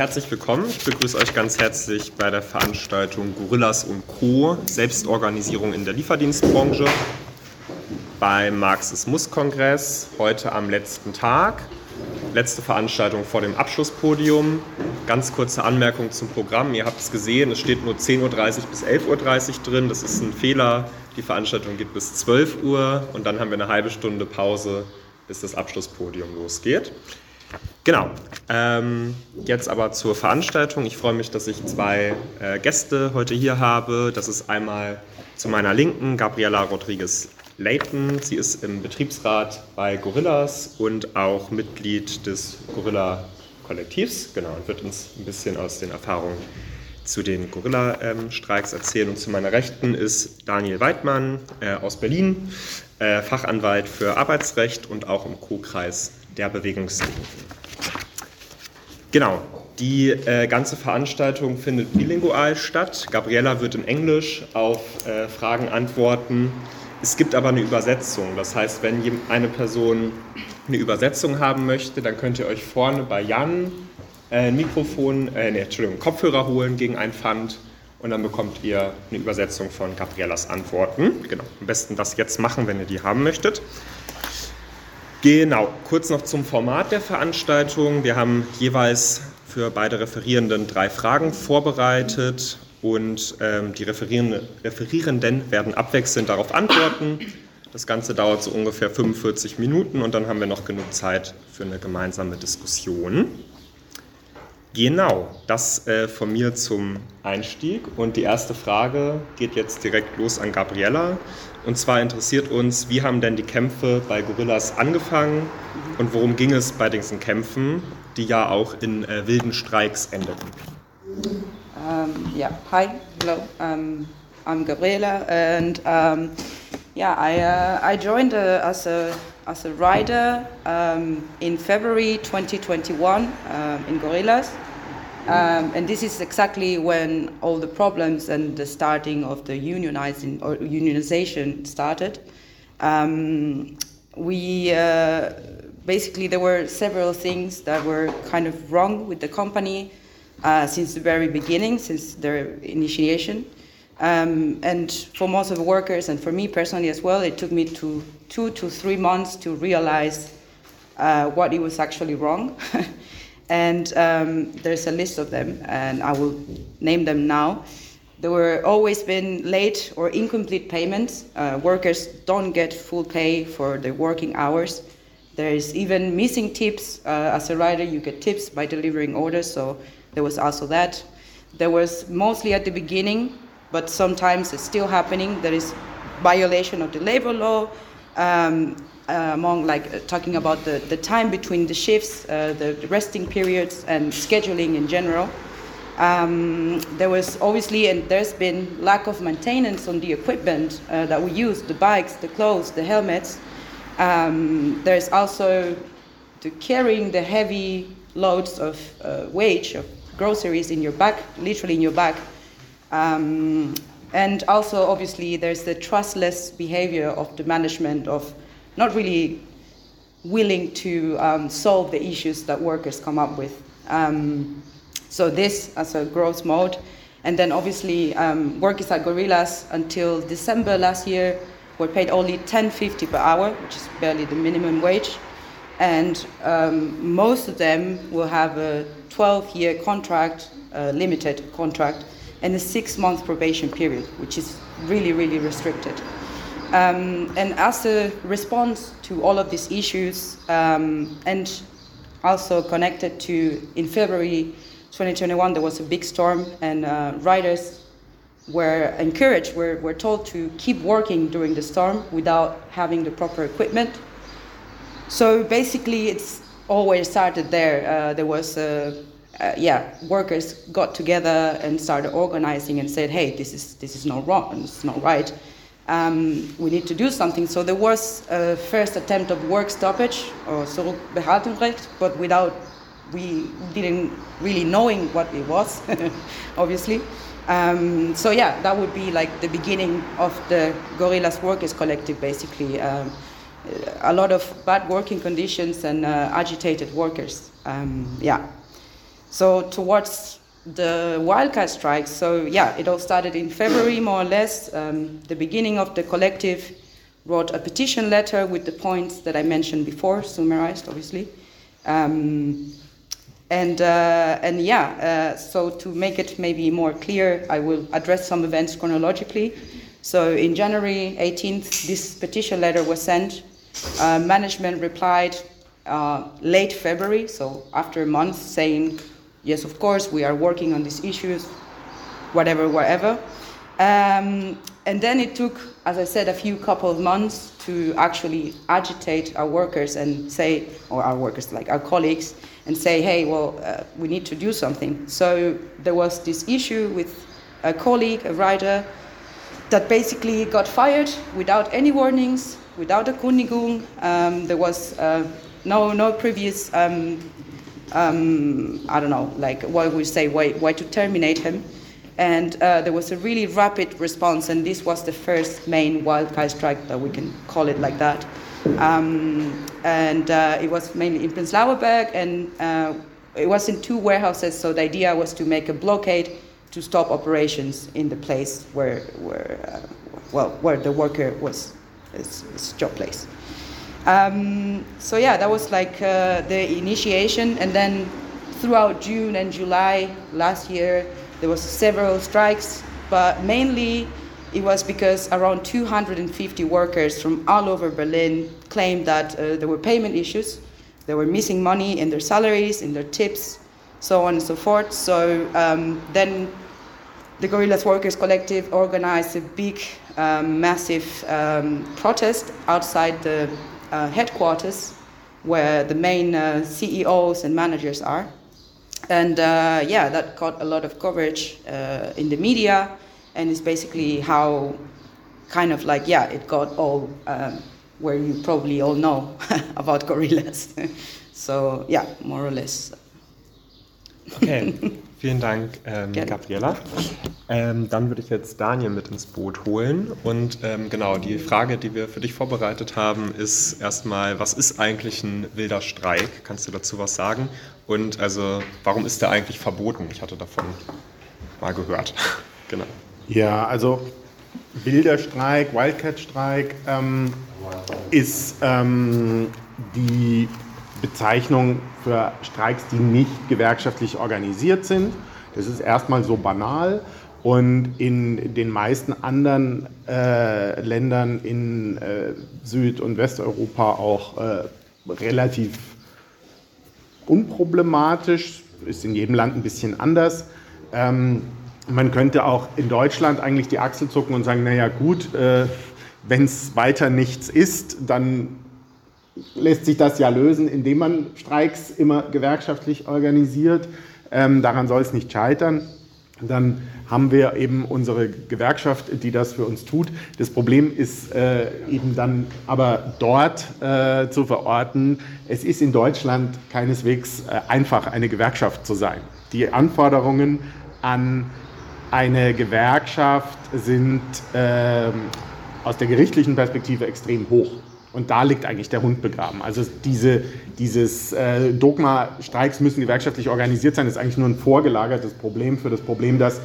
herzlich willkommen. Ich begrüße euch ganz herzlich bei der Veranstaltung Gorillas und Co. Selbstorganisierung in der Lieferdienstbranche beim Marxismus-Kongress heute am letzten Tag. Letzte Veranstaltung vor dem Abschlusspodium. Ganz kurze Anmerkung zum Programm. Ihr habt es gesehen, es steht nur 10.30 Uhr bis 11.30 Uhr drin. Das ist ein Fehler. Die Veranstaltung geht bis 12 Uhr und dann haben wir eine halbe Stunde Pause, bis das Abschlusspodium losgeht. Genau. Ähm, jetzt aber zur Veranstaltung. Ich freue mich, dass ich zwei äh, Gäste heute hier habe. Das ist einmal zu meiner Linken Gabriela Rodriguez Layton. Sie ist im Betriebsrat bei Gorillas und auch Mitglied des Gorilla-Kollektivs. Genau, und wird uns ein bisschen aus den Erfahrungen zu den Gorilla-Streiks erzählen. Und zu meiner Rechten ist Daniel Weidmann äh, aus Berlin, äh, Fachanwalt für Arbeitsrecht und auch im Co-Kreis der Bewegungslinken. Genau, die äh, ganze Veranstaltung findet bilingual statt. Gabriella wird in Englisch auf äh, Fragen antworten. Es gibt aber eine Übersetzung. Das heißt, wenn eine Person eine Übersetzung haben möchte, dann könnt ihr euch vorne bei Jan äh, ein Mikrofon, äh, nee, Entschuldigung, Kopfhörer holen gegen ein Pfand und dann bekommt ihr eine Übersetzung von Gabriellas Antworten. Genau, am besten das jetzt machen, wenn ihr die haben möchtet. Genau, kurz noch zum Format der Veranstaltung. Wir haben jeweils für beide Referierenden drei Fragen vorbereitet und ähm, die Referierende, Referierenden werden abwechselnd darauf antworten. Das Ganze dauert so ungefähr 45 Minuten und dann haben wir noch genug Zeit für eine gemeinsame Diskussion. Genau, das äh, von mir zum Einstieg. Und die erste Frage geht jetzt direkt los an Gabriella. Und zwar interessiert uns, wie haben denn die Kämpfe bei Gorillas angefangen und worum ging es bei diesen Kämpfen, die ja auch in äh, wilden Streiks endeten? Um, yeah, hi, hello, um, I'm Gabriela, and um, yeah, I, uh, I joined uh, as, a, as a writer um, in February 2021 um, in Gorillas. Um, and this is exactly when all the problems and the starting of the unionizing or unionization started. Um, we uh, basically there were several things that were kind of wrong with the company uh, since the very beginning, since their initiation. Um, and for most of the workers, and for me personally as well, it took me to two to three months to realize uh, what it was actually wrong. and um, there's a list of them, and I will name them now. There were always been late or incomplete payments. Uh, workers don't get full pay for their working hours. There is even missing tips. Uh, as a writer, you get tips by delivering orders, so there was also that. There was mostly at the beginning, but sometimes it's still happening. There is violation of the labor law. Um, uh, among like uh, talking about the, the time between the shifts, uh, the resting periods, and scheduling in general. Um, there was obviously, and there's been lack of maintenance on the equipment uh, that we use the bikes, the clothes, the helmets. Um, there's also the carrying the heavy loads of uh, wage, of groceries in your back, literally in your back. Um, and also, obviously, there's the trustless behavior of the management of not really willing to um, solve the issues that workers come up with. Um, so this as a growth mode, and then obviously um, workers at Gorillas until December last year were paid only 10.50 per hour, which is barely the minimum wage, and um, most of them will have a 12-year contract, uh, limited contract, and a six-month probation period, which is really, really restricted. Um, and as a response to all of these issues, um, and also connected to in February 2021, there was a big storm, and uh, riders were encouraged, were, were told to keep working during the storm without having the proper equipment. So basically, it's always started there. Uh, there was a uh, yeah, workers got together and started organizing and said, "Hey, this is this is not wrong. Is not right um, we need to do something. So there was a first attempt of work stoppage or Zurückbehaltungsrecht, but without we didn't really knowing what it was, obviously. Um, so yeah, that would be like the beginning of the Gorillas Workers Collective, basically. Um, a lot of bad working conditions and uh, agitated workers. Um, yeah. So towards the wildcat strikes, so yeah, it all started in February more or less. Um, the beginning of the collective wrote a petition letter with the points that I mentioned before, summarized obviously. Um, and, uh, and yeah, uh, so to make it maybe more clear, I will address some events chronologically. So in January 18th, this petition letter was sent. Uh, management replied uh, late February, so after a month, saying, yes, of course, we are working on these issues, whatever, whatever. Um, and then it took, as I said, a few couple of months to actually agitate our workers and say, or our workers, like our colleagues, and say, hey, well, uh, we need to do something. So there was this issue with a colleague, a writer, that basically got fired without any warnings, without a Kündigung. Um, there was uh, no no previous, um, um, I don't know, like what we say, why, why to terminate him. And uh, there was a really rapid response, and this was the first main wildcat strike that we can call it like that. Um, and uh, it was mainly in Prenzlauer and uh, it was in two warehouses. So the idea was to make a blockade to stop operations in the place where, where uh, well, where the worker was his, his job place. Um, so yeah, that was like uh, the initiation, and then throughout June and July last year, there was several strikes, but mainly it was because around 250 workers from all over Berlin claimed that uh, there were payment issues. They were missing money in their salaries, in their tips, so on and so forth. So um, then the Gorillas Workers Collective organized a big, um, massive um, protest outside the uh, headquarters where the main uh, CEOs and managers are. And uh, yeah, that got a lot of coverage uh, in the media, and it's basically how kind of like, yeah, it got all um, where you probably all know about gorillas. so yeah, more or less. Okay, vielen Dank, ähm, Gabriela. Ähm, dann würde ich jetzt Daniel mit ins Boot holen. Und ähm, genau, die Frage, die wir für dich vorbereitet haben, ist erstmal, was ist eigentlich ein wilder Streik? Kannst du dazu was sagen? Und also, warum ist der eigentlich verboten? Ich hatte davon mal gehört. genau. Ja, also wilder Streik, Wildcat-Streik ähm, ist ähm, die Bezeichnung für Streiks, die nicht gewerkschaftlich organisiert sind. Das ist erstmal so banal. Und in den meisten anderen äh, Ländern in äh, Süd- und Westeuropa auch äh, relativ unproblematisch, ist in jedem Land ein bisschen anders. Ähm, man könnte auch in Deutschland eigentlich die Achsel zucken und sagen, naja gut, äh, wenn es weiter nichts ist, dann lässt sich das ja lösen, indem man Streiks immer gewerkschaftlich organisiert. Ähm, daran soll es nicht scheitern. Dann haben wir eben unsere Gewerkschaft, die das für uns tut. Das Problem ist äh, eben dann aber dort äh, zu verorten. Es ist in Deutschland keineswegs äh, einfach, eine Gewerkschaft zu sein. Die Anforderungen an eine Gewerkschaft sind ähm, aus der gerichtlichen Perspektive extrem hoch. Und da liegt eigentlich der Hund begraben. Also diese, dieses äh, Dogma, Streiks müssen gewerkschaftlich organisiert sein, ist eigentlich nur ein vorgelagertes Problem für das Problem, dass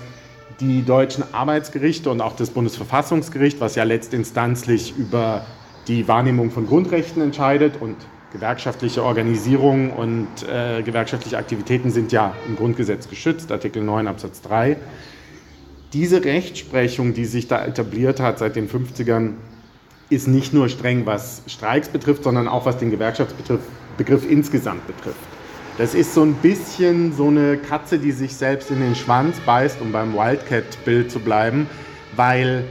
die deutschen Arbeitsgerichte und auch das Bundesverfassungsgericht, was ja letztinstanzlich über die Wahrnehmung von Grundrechten entscheidet und gewerkschaftliche Organisierung und äh, gewerkschaftliche Aktivitäten sind ja im Grundgesetz geschützt, Artikel 9 Absatz 3. Diese Rechtsprechung, die sich da etabliert hat seit den 50ern, ist nicht nur streng, was Streiks betrifft, sondern auch was den Gewerkschaftsbegriff Begriff insgesamt betrifft. Das ist so ein bisschen so eine Katze, die sich selbst in den Schwanz beißt, um beim Wildcat-Bild zu bleiben, weil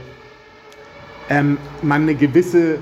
ähm, man eine gewisse,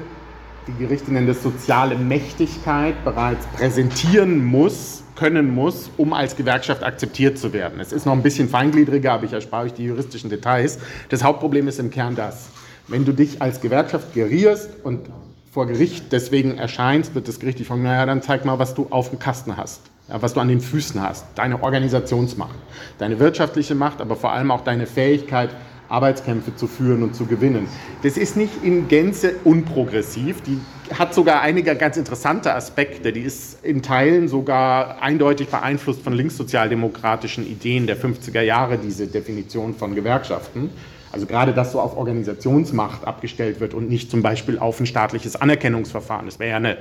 die Gerichte nennen das soziale Mächtigkeit, bereits präsentieren muss, können muss, um als Gewerkschaft akzeptiert zu werden. Es ist noch ein bisschen feingliedriger, aber ich erspare euch die juristischen Details. Das Hauptproblem ist im Kern das. Wenn du dich als Gewerkschaft gerierst und vor Gericht deswegen erscheinst, wird das Gericht dich fragen, naja, dann zeig mal, was du auf dem Kasten hast was du an den Füßen hast, deine Organisationsmacht, deine wirtschaftliche Macht, aber vor allem auch deine Fähigkeit, Arbeitskämpfe zu führen und zu gewinnen. Das ist nicht in Gänze unprogressiv, die hat sogar einige ganz interessante Aspekte, die ist in Teilen sogar eindeutig beeinflusst von linkssozialdemokratischen Ideen der 50er Jahre, diese Definition von Gewerkschaften. Also gerade, dass so auf Organisationsmacht abgestellt wird und nicht zum Beispiel auf ein staatliches Anerkennungsverfahren. Das wäre ja eine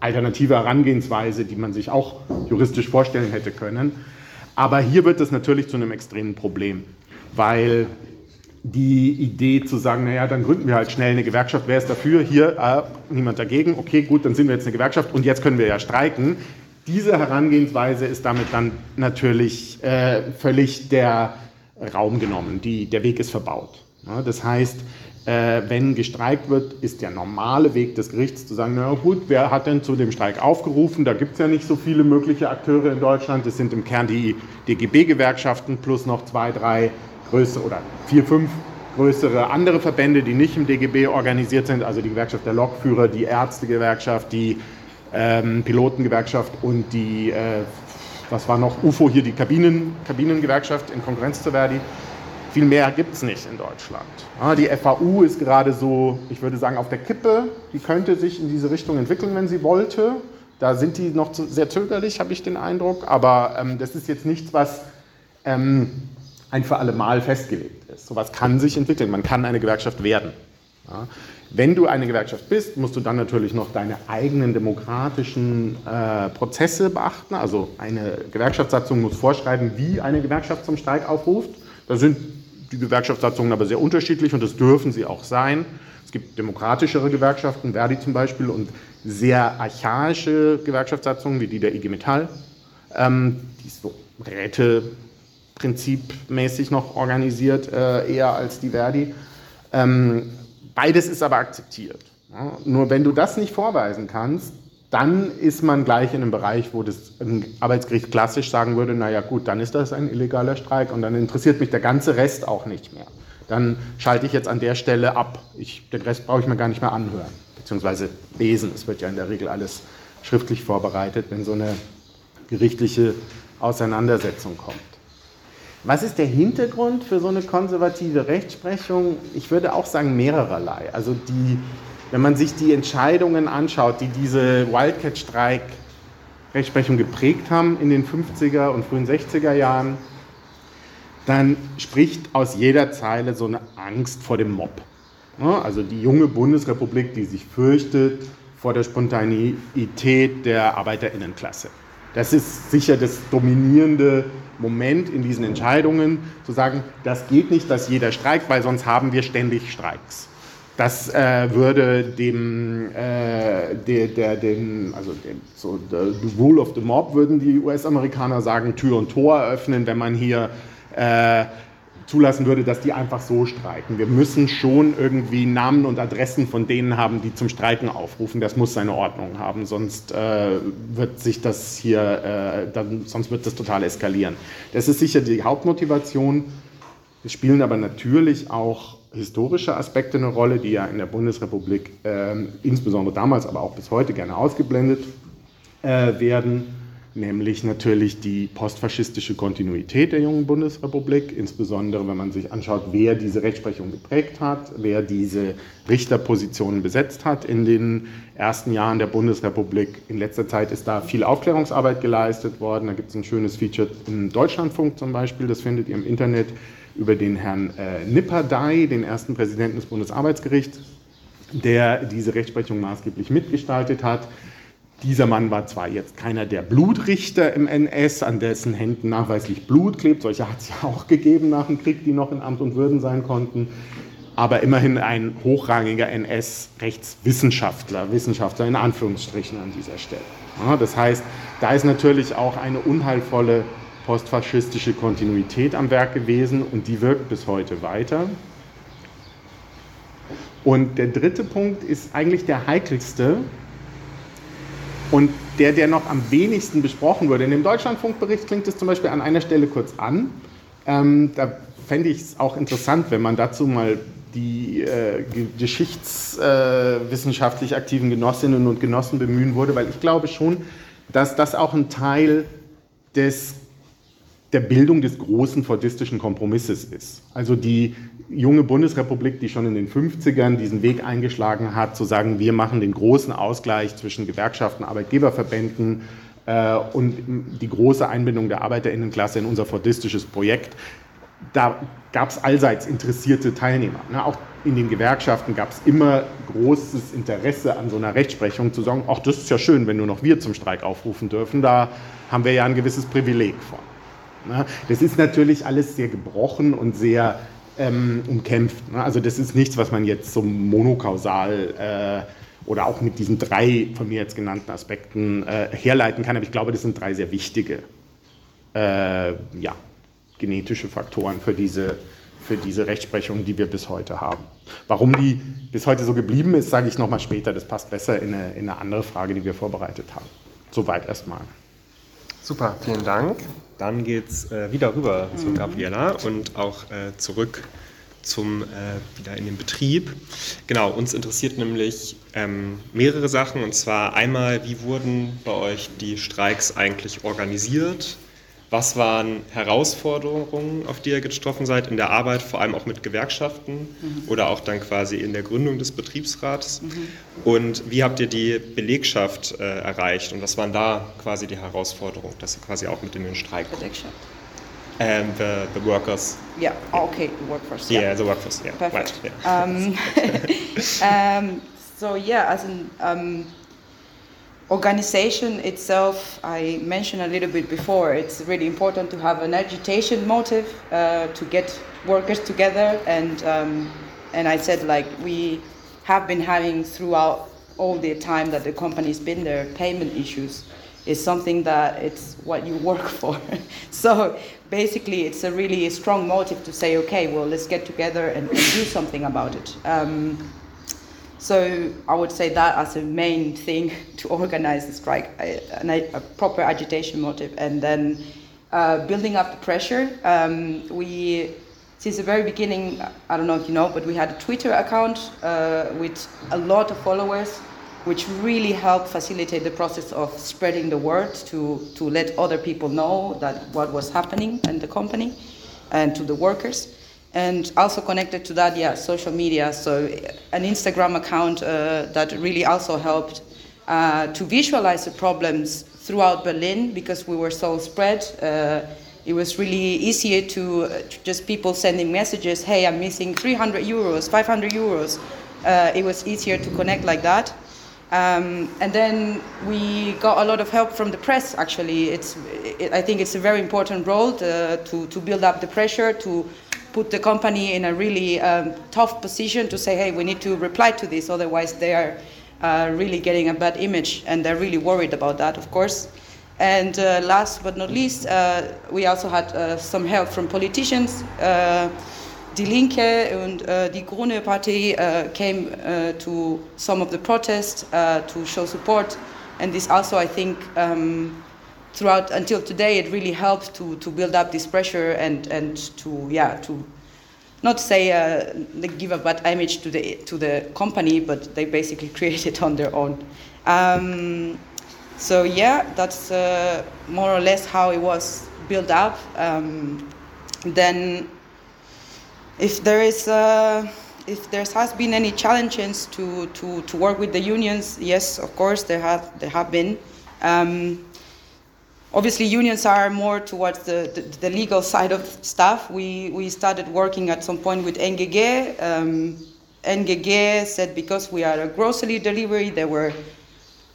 alternative Herangehensweise, die man sich auch juristisch vorstellen hätte können. Aber hier wird es natürlich zu einem extremen Problem, weil die Idee zu sagen, naja, dann gründen wir halt schnell eine Gewerkschaft, wer ist dafür? Hier, äh, niemand dagegen, okay, gut, dann sind wir jetzt eine Gewerkschaft und jetzt können wir ja streiken. Diese Herangehensweise ist damit dann natürlich äh, völlig der Raum genommen. Die, der Weg ist verbaut. Das heißt, äh, wenn gestreikt wird, ist der normale Weg des Gerichts zu sagen, na gut, wer hat denn zu dem Streik aufgerufen? Da gibt es ja nicht so viele mögliche Akteure in Deutschland. Es sind im Kern die DGB-Gewerkschaften plus noch zwei, drei größere oder vier, fünf größere andere Verbände, die nicht im DGB organisiert sind, also die Gewerkschaft der Lokführer, die Ärztegewerkschaft, die ähm, Pilotengewerkschaft und die äh, was war noch, UFO hier die Kabinen, Kabinengewerkschaft in Konkurrenz zu Verdi. Viel mehr gibt es nicht in Deutschland. Ja, die FAU ist gerade so, ich würde sagen, auf der Kippe. Die könnte sich in diese Richtung entwickeln, wenn sie wollte. Da sind die noch sehr zögerlich, habe ich den Eindruck. Aber ähm, das ist jetzt nichts, was ähm, ein für alle Mal festgelegt ist. Sowas kann sich entwickeln. Man kann eine Gewerkschaft werden. Ja. Wenn du eine Gewerkschaft bist, musst du dann natürlich noch deine eigenen demokratischen äh, Prozesse beachten. Also eine Gewerkschaftssatzung muss vorschreiben, wie eine Gewerkschaft zum Streik aufruft. Da sind die Gewerkschaftssatzungen aber sehr unterschiedlich und das dürfen sie auch sein. Es gibt demokratischere Gewerkschaften, Verdi zum Beispiel, und sehr archaische Gewerkschaftssatzungen wie die der IG Metall, ähm, die ist so Räteprinzipmäßig noch organisiert, äh, eher als die Verdi. Ähm, Beides ist aber akzeptiert. Nur wenn du das nicht vorweisen kannst, dann ist man gleich in einem Bereich, wo das Arbeitsgericht klassisch sagen würde, naja gut, dann ist das ein illegaler Streik und dann interessiert mich der ganze Rest auch nicht mehr. Dann schalte ich jetzt an der Stelle ab. Ich, den Rest brauche ich mir gar nicht mehr anhören, beziehungsweise lesen. Es wird ja in der Regel alles schriftlich vorbereitet, wenn so eine gerichtliche Auseinandersetzung kommt. Was ist der Hintergrund für so eine konservative Rechtsprechung? Ich würde auch sagen mehrererlei. Also die, wenn man sich die Entscheidungen anschaut, die diese Wildcat-Streik-Rechtsprechung geprägt haben in den 50er und frühen 60er Jahren, dann spricht aus jeder Zeile so eine Angst vor dem Mob. Also die junge Bundesrepublik, die sich fürchtet vor der Spontaneität der Arbeiterinnenklasse. Das ist sicher das dominierende Moment in diesen Entscheidungen, zu sagen, das geht nicht, dass jeder streikt, weil sonst haben wir ständig Streiks. Das äh, würde dem, äh, der, der, den, also dem, so the, the rule of the mob, würden die US-Amerikaner sagen, Tür und Tor öffnen, wenn man hier äh, zulassen würde, dass die einfach so streiken. Wir müssen schon irgendwie Namen und Adressen von denen haben, die zum Streiken aufrufen. Das muss seine Ordnung haben, sonst äh, wird sich das hier, äh, dann, sonst wird das total eskalieren. Das ist sicher die Hauptmotivation. Es spielen aber natürlich auch historische Aspekte eine Rolle, die ja in der Bundesrepublik äh, insbesondere damals, aber auch bis heute gerne ausgeblendet äh, werden nämlich natürlich die postfaschistische Kontinuität der jungen Bundesrepublik, insbesondere wenn man sich anschaut, wer diese Rechtsprechung geprägt hat, wer diese Richterpositionen besetzt hat in den ersten Jahren der Bundesrepublik. In letzter Zeit ist da viel Aufklärungsarbeit geleistet worden. Da gibt es ein schönes Feature im Deutschlandfunk zum Beispiel, das findet ihr im Internet über den Herrn äh, Nipperdey, den ersten Präsidenten des Bundesarbeitsgerichts, der diese Rechtsprechung maßgeblich mitgestaltet hat. Dieser Mann war zwar jetzt keiner der Blutrichter im NS, an dessen Händen nachweislich Blut klebt, solche hat es ja auch gegeben nach dem Krieg, die noch in Amt und Würden sein konnten, aber immerhin ein hochrangiger NS-Rechtswissenschaftler, Wissenschaftler in Anführungsstrichen an dieser Stelle. Ja, das heißt, da ist natürlich auch eine unheilvolle postfaschistische Kontinuität am Werk gewesen und die wirkt bis heute weiter. Und der dritte Punkt ist eigentlich der heikelste, und der, der noch am wenigsten besprochen wurde, in dem Deutschlandfunkbericht klingt es zum Beispiel an einer Stelle kurz an. Ähm, da fände ich es auch interessant, wenn man dazu mal die äh, geschichtswissenschaftlich äh, aktiven Genossinnen und Genossen bemühen würde, weil ich glaube schon, dass das auch ein Teil des, der Bildung des großen fordistischen Kompromisses ist. Also die junge Bundesrepublik, die schon in den 50ern diesen Weg eingeschlagen hat, zu sagen, wir machen den großen Ausgleich zwischen Gewerkschaften, Arbeitgeberverbänden äh, und die große Einbindung der Arbeiterinnenklasse in unser fordistisches Projekt. Da gab es allseits interessierte Teilnehmer. Ne? Auch in den Gewerkschaften gab es immer großes Interesse an so einer Rechtsprechung zu sagen, ach, das ist ja schön, wenn nur noch wir zum Streik aufrufen dürfen, da haben wir ja ein gewisses Privileg von. Ne? Das ist natürlich alles sehr gebrochen und sehr ähm, umkämpft. Ne? Also das ist nichts, was man jetzt so monokausal äh, oder auch mit diesen drei von mir jetzt genannten Aspekten äh, herleiten kann. Aber ich glaube, das sind drei sehr wichtige äh, ja, genetische Faktoren für diese, für diese Rechtsprechung, die wir bis heute haben. Warum die bis heute so geblieben ist, sage ich nochmal später. Das passt besser in eine, in eine andere Frage, die wir vorbereitet haben. Soweit erstmal. Super, vielen Dank. Dann geht es äh, wieder rüber mhm. zu Gabriela und auch äh, zurück zum äh, wieder in den Betrieb. Genau, uns interessiert nämlich ähm, mehrere Sachen und zwar einmal, wie wurden bei euch die Streiks eigentlich organisiert? Was waren Herausforderungen, auf die ihr getroffen seid in der Arbeit, vor allem auch mit Gewerkschaften mhm. oder auch dann quasi in der Gründung des Betriebsrats? Mhm. Und wie habt ihr die Belegschaft äh, erreicht und was waren da quasi die Herausforderungen, dass ihr quasi auch mit in den Streik kommt? Belegschaft. And the, the workers. Yeah, oh, okay, the workforce. Yeah, yeah the workforce, yeah. Perfect. Right, yeah. Um, um, so yeah, as in, um, organization itself, I mentioned a little bit before, it's really important to have an agitation motive uh, to get workers together. And, um, and I said, like, we have been having throughout all the time that the company's been there, payment issues is something that it's what you work for. so basically, it's a really strong motive to say, okay, well, let's get together and, and do something about it. Um, so I would say that as a main thing to organize the strike, a, a proper agitation motive, and then uh, building up the pressure. Um, we, since the very beginning, I don't know if you know, but we had a Twitter account uh, with a lot of followers, which really helped facilitate the process of spreading the word to, to let other people know that what was happening in the company and to the workers and also connected to that, yeah, social media. So an Instagram account uh, that really also helped uh, to visualize the problems throughout Berlin because we were so spread. Uh, it was really easier to, uh, to, just people sending messages. Hey, I'm missing 300 euros, 500 euros. Uh, it was easier to connect like that. Um, and then we got a lot of help from the press. Actually, it's it, I think it's a very important role to, to, to build up the pressure to put the company in a really um, tough position to say, hey, we need to reply to this, otherwise they are uh, really getting a bad image, and they're really worried about that, of course. And uh, last but not least, uh, we also had uh, some help from politicians. Uh, Die Linke and uh, Die Grüne Party came to some of the protests to show support, and this also, I think, um, throughout until today, it really helped to, to build up this pressure and, and to, yeah, to not say uh, they give a bad image to the, to the company, but they basically create it on their own. Um, so yeah, that's uh, more or less how it was built up. Um, then, if there is, uh, if there has been any challenges to, to, to work with the unions, yes, of course there have there have been. Um, obviously unions are more towards the, the, the, legal side of stuff. We, we started working at some point with NGG. Um, NGG said because we are a grocery delivery, they were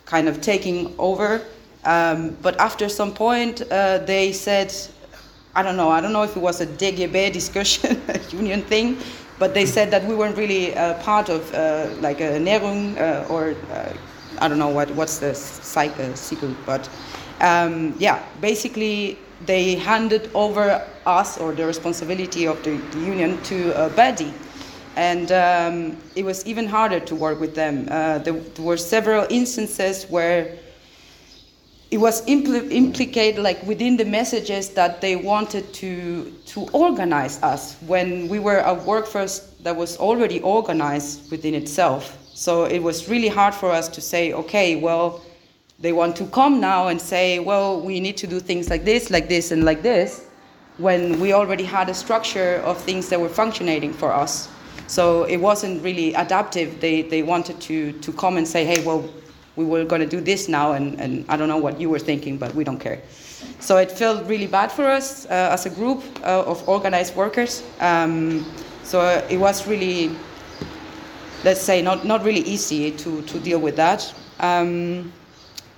kind of taking over. Um, but after some point, uh, they said, I don't know, I don't know if it was a DGB discussion, a union thing, but they said that we weren't really uh, part of uh, like a Nerung uh, or uh, I don't know what, what's the cycle, uh, but um, yeah, basically they handed over us or the responsibility of the, the union to a Badi. And um, it was even harder to work with them. Uh, there, there, were several instances where it was impl- implicated, like within the messages, that they wanted to to organize us when we were a workforce that was already organized within itself. So it was really hard for us to say, okay, well, they want to come now and say, well, we need to do things like this, like this, and like this. when we already had a structure of things that were functioning for us. So it wasn't really adaptive. They, they wanted to, to come and say, hey, well, we were going to do this now, and, and I don't know what you were thinking, but we don't care. So it felt really bad for us uh, as a group uh, of organized workers. Um, so it was really, let's say, not, not really easy to, to deal with that. Um,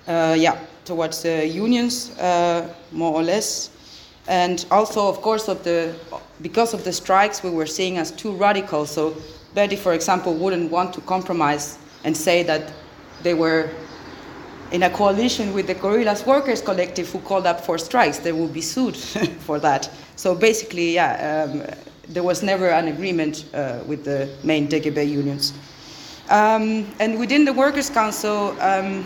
yeah, towards the unions, uh, more or less. And also, of course, of the, because of the strikes, we were seeing as too radical. So Betty, for example, wouldn't want to compromise and say that they were in a coalition with the Gorillas Workers Collective who called up for strikes. They would be sued for that. So basically, yeah, um, there was never an agreement uh, with the main DGB unions. Um, and within the Workers' Council, um,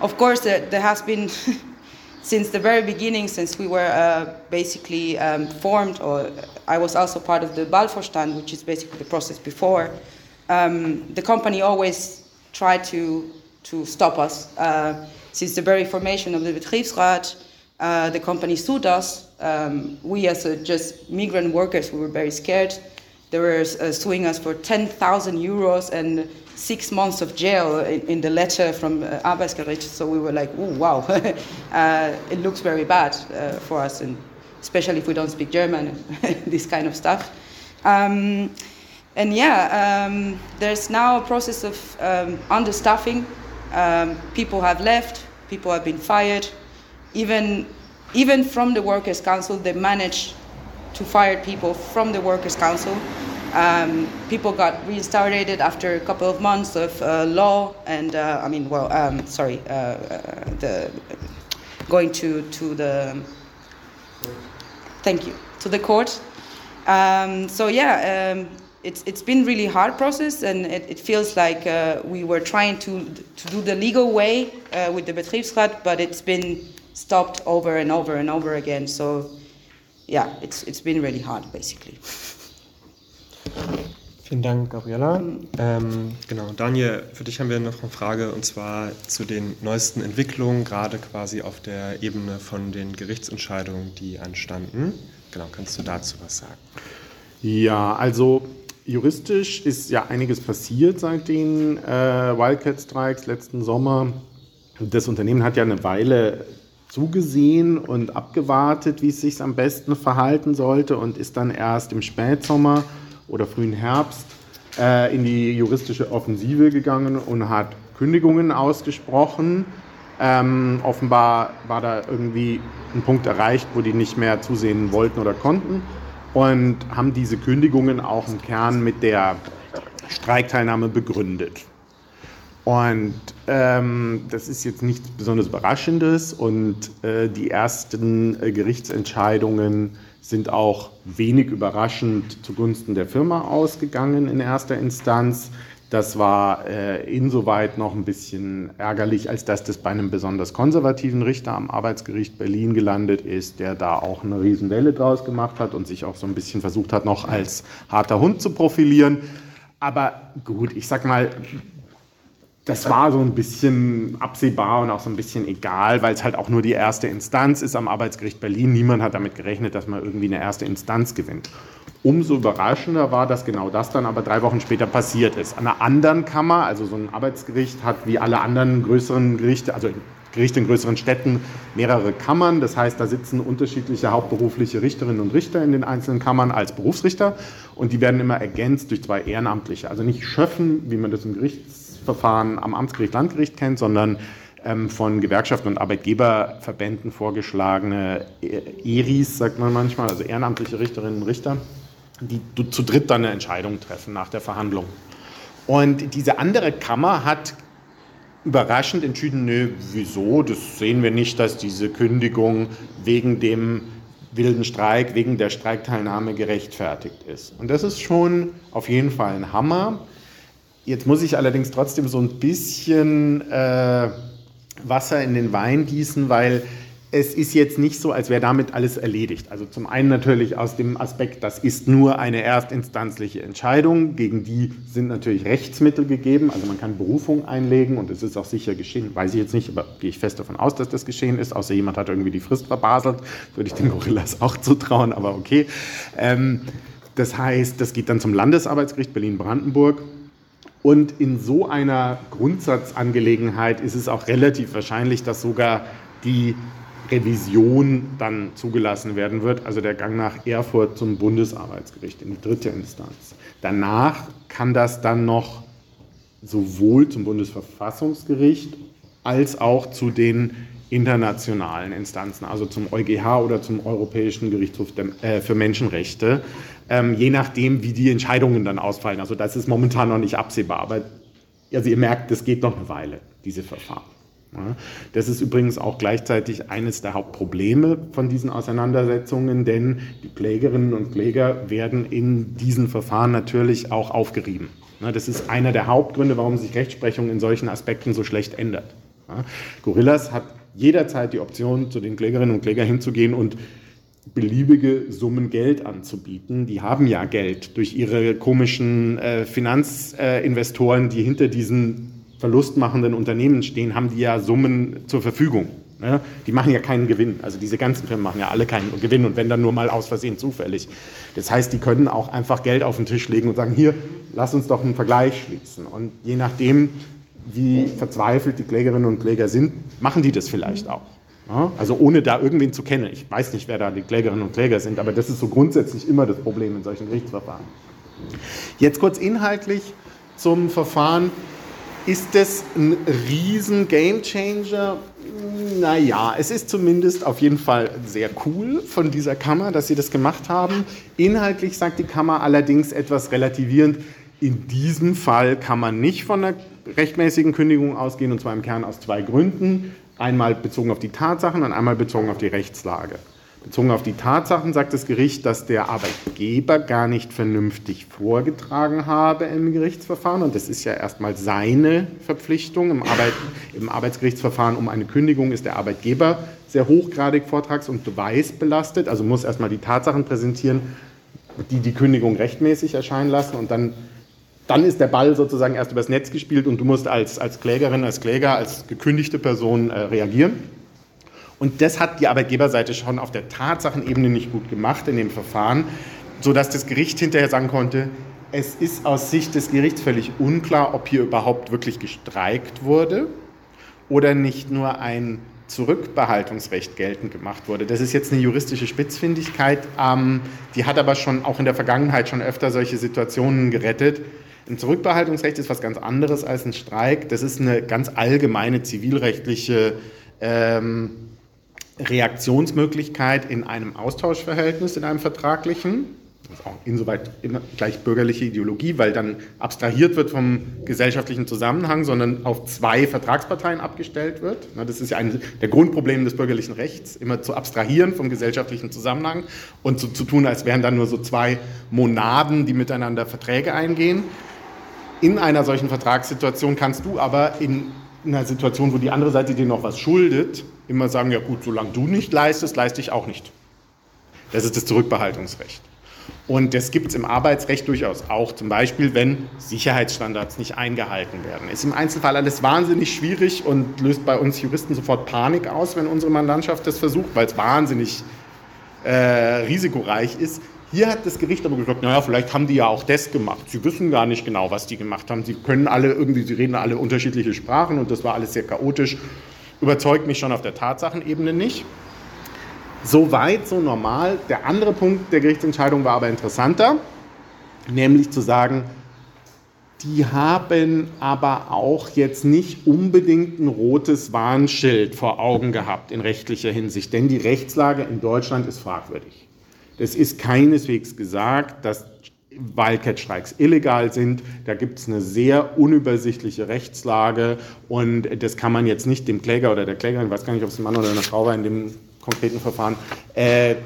of course, there, there has been, since the very beginning, since we were uh, basically um, formed, or I was also part of the Balfourstand, which is basically the process before, um, the company always tried to, to stop us. Uh, since the very formation of the Betriebsrat, uh, the company sued us. Um, we, as just migrant workers, we were very scared. They were uh, suing us for 10,000 euros and six months of jail in, in the letter from uh, Arbeitsgericht. So we were like, oh, wow, uh, it looks very bad uh, for us, and especially if we don't speak German, this kind of stuff. Um, and yeah, um, there's now a process of um, understaffing. Um, people have left, people have been fired. Even, even from the Workers' Council, they managed to fire people from the Workers' Council. Um, people got reinstated after a couple of months of uh, law and, uh, I mean, well, um, sorry, uh, uh the going to, to the, thank you, to the court. Um, so yeah, it's, it's been really hard process and it, it feels like uh, we were trying to, to do the legal way uh, with the Betriebsrat, but it's been stopped over and over and over again. So yeah, it's, it's been really hard basically. Vielen Dank, Gabriela. Ähm, genau, Daniel, für dich haben wir noch eine Frage und zwar zu den neuesten Entwicklungen, gerade quasi auf der Ebene von den Gerichtsentscheidungen, die anstanden. Genau, kannst du dazu was sagen? Ja, also Juristisch ist ja einiges passiert seit den äh, Wildcat-Strikes letzten Sommer. Das Unternehmen hat ja eine Weile zugesehen und abgewartet, wie es sich am besten verhalten sollte und ist dann erst im Spätsommer oder frühen Herbst äh, in die juristische Offensive gegangen und hat Kündigungen ausgesprochen. Ähm, offenbar war da irgendwie ein Punkt erreicht, wo die nicht mehr zusehen wollten oder konnten und haben diese Kündigungen auch im Kern mit der Streikteilnahme begründet. Und ähm, das ist jetzt nichts besonders Überraschendes und äh, die ersten äh, Gerichtsentscheidungen sind auch wenig überraschend zugunsten der Firma ausgegangen in erster Instanz. Das war äh, insoweit noch ein bisschen ärgerlich, als dass das bei einem besonders konservativen Richter am Arbeitsgericht Berlin gelandet ist, der da auch eine Riesenwelle draus gemacht hat und sich auch so ein bisschen versucht hat, noch als harter Hund zu profilieren. Aber gut, ich sag mal, das war so ein bisschen absehbar und auch so ein bisschen egal, weil es halt auch nur die erste Instanz ist am Arbeitsgericht Berlin. Niemand hat damit gerechnet, dass man irgendwie eine erste Instanz gewinnt. Umso überraschender war, dass genau das dann aber drei Wochen später passiert ist. An einer anderen Kammer, also so ein Arbeitsgericht, hat wie alle anderen größeren Gerichte, also Gerichte in größeren Städten, mehrere Kammern. Das heißt, da sitzen unterschiedliche hauptberufliche Richterinnen und Richter in den einzelnen Kammern als Berufsrichter und die werden immer ergänzt durch zwei Ehrenamtliche. Also nicht Schöffen, wie man das im Gerichtsverfahren am Amtsgericht Landgericht kennt, sondern ähm, von Gewerkschaften und Arbeitgeberverbänden vorgeschlagene ERIs, sagt man manchmal, also ehrenamtliche Richterinnen und Richter die zu dritt dann eine Entscheidung treffen nach der Verhandlung. Und diese andere Kammer hat überraschend entschieden, nö, wieso, das sehen wir nicht, dass diese Kündigung wegen dem wilden Streik, wegen der Streikteilnahme gerechtfertigt ist. Und das ist schon auf jeden Fall ein Hammer. Jetzt muss ich allerdings trotzdem so ein bisschen äh, Wasser in den Wein gießen, weil es ist jetzt nicht so, als wäre damit alles erledigt. Also zum einen natürlich aus dem Aspekt, das ist nur eine erstinstanzliche Entscheidung, gegen die sind natürlich Rechtsmittel gegeben, also man kann Berufung einlegen und es ist auch sicher geschehen, weiß ich jetzt nicht, aber gehe ich fest davon aus, dass das geschehen ist, außer jemand hat irgendwie die Frist verbaselt, würde ich den Gorillas auch zutrauen, aber okay. Ähm, das heißt, das geht dann zum Landesarbeitsgericht Berlin-Brandenburg und in so einer Grundsatzangelegenheit ist es auch relativ wahrscheinlich, dass sogar die Revision dann zugelassen werden wird, also der Gang nach Erfurt zum Bundesarbeitsgericht in die dritte Instanz. Danach kann das dann noch sowohl zum Bundesverfassungsgericht als auch zu den internationalen Instanzen, also zum EuGH oder zum Europäischen Gerichtshof äh, für Menschenrechte, ähm, je nachdem, wie die Entscheidungen dann ausfallen. Also das ist momentan noch nicht absehbar, aber also ihr merkt, das geht noch eine Weile, diese Verfahren. Das ist übrigens auch gleichzeitig eines der Hauptprobleme von diesen Auseinandersetzungen, denn die Klägerinnen und Kläger werden in diesen Verfahren natürlich auch aufgerieben. Das ist einer der Hauptgründe, warum sich Rechtsprechung in solchen Aspekten so schlecht ändert. Gorillas hat jederzeit die Option, zu den Klägerinnen und Klägern hinzugehen und beliebige Summen Geld anzubieten. Die haben ja Geld durch ihre komischen äh, Finanzinvestoren, die hinter diesen verlustmachenden Unternehmen stehen, haben die ja Summen zur Verfügung. Ne? Die machen ja keinen Gewinn. Also diese ganzen Firmen machen ja alle keinen Gewinn und wenn dann nur mal aus Versehen zufällig. Das heißt, die können auch einfach Geld auf den Tisch legen und sagen, hier, lass uns doch einen Vergleich schließen. Und je nachdem, wie verzweifelt die Klägerinnen und Kläger sind, machen die das vielleicht auch. Also ohne da irgendwen zu kennen. Ich weiß nicht, wer da die Klägerinnen und Kläger sind, aber das ist so grundsätzlich immer das Problem in solchen Gerichtsverfahren. Jetzt kurz inhaltlich zum Verfahren. Ist das ein riesen Gamechanger? Naja, es ist zumindest auf jeden Fall sehr cool von dieser Kammer, dass sie das gemacht haben. Inhaltlich sagt die Kammer allerdings etwas relativierend. In diesem Fall kann man nicht von einer rechtmäßigen Kündigung ausgehen, und zwar im Kern aus zwei Gründen. Einmal bezogen auf die Tatsachen und einmal bezogen auf die Rechtslage. Bezogen auf die Tatsachen sagt das Gericht, dass der Arbeitgeber gar nicht vernünftig vorgetragen habe im Gerichtsverfahren. Und das ist ja erstmal seine Verpflichtung. Im, Arbeit, Im Arbeitsgerichtsverfahren um eine Kündigung ist der Arbeitgeber sehr hochgradig vortrags- und beweisbelastet. Also muss erstmal die Tatsachen präsentieren, die die Kündigung rechtmäßig erscheinen lassen. Und dann, dann ist der Ball sozusagen erst übers Netz gespielt und du musst als, als Klägerin, als Kläger, als gekündigte Person äh, reagieren. Und das hat die Arbeitgeberseite schon auf der Tatsachenebene nicht gut gemacht in dem Verfahren, sodass das Gericht hinterher sagen konnte, es ist aus Sicht des Gerichts völlig unklar, ob hier überhaupt wirklich gestreikt wurde oder nicht nur ein Zurückbehaltungsrecht geltend gemacht wurde. Das ist jetzt eine juristische Spitzfindigkeit, ähm, die hat aber schon auch in der Vergangenheit schon öfter solche Situationen gerettet. Ein Zurückbehaltungsrecht ist was ganz anderes als ein Streik. Das ist eine ganz allgemeine zivilrechtliche ähm, Reaktionsmöglichkeit in einem Austauschverhältnis, in einem vertraglichen. Das ist auch insoweit gleich bürgerliche Ideologie, weil dann abstrahiert wird vom gesellschaftlichen Zusammenhang, sondern auf zwei Vertragsparteien abgestellt wird. Das ist ja ein der Grundproblem des bürgerlichen Rechts, immer zu abstrahieren vom gesellschaftlichen Zusammenhang und so zu tun, als wären dann nur so zwei Monaden, die miteinander Verträge eingehen. In einer solchen Vertragssituation kannst du aber in einer Situation, wo die andere Seite dir noch was schuldet, immer sagen, ja gut, solange du nicht leistest, leiste ich auch nicht. Das ist das Zurückbehaltungsrecht. Und das gibt es im Arbeitsrecht durchaus auch, zum Beispiel, wenn Sicherheitsstandards nicht eingehalten werden. Ist im Einzelfall alles wahnsinnig schwierig und löst bei uns Juristen sofort Panik aus, wenn unsere Mandantschaft das versucht, weil es wahnsinnig äh, risikoreich ist. Hier hat das Gericht aber gesagt, naja, vielleicht haben die ja auch das gemacht. Sie wissen gar nicht genau, was die gemacht haben. Sie können alle irgendwie, sie reden alle unterschiedliche Sprachen und das war alles sehr chaotisch überzeugt mich schon auf der Tatsachenebene nicht. So weit, so normal. Der andere Punkt der Gerichtsentscheidung war aber interessanter, nämlich zu sagen, die haben aber auch jetzt nicht unbedingt ein rotes Warnschild vor Augen gehabt in rechtlicher Hinsicht, denn die Rechtslage in Deutschland ist fragwürdig. Das ist keineswegs gesagt, dass Wildcat-Streiks illegal sind. Da gibt es eine sehr unübersichtliche Rechtslage und das kann man jetzt nicht dem Kläger oder der Klägerin, ich weiß gar nicht, ob es ein Mann oder eine Frau war in dem konkreten Verfahren, äh,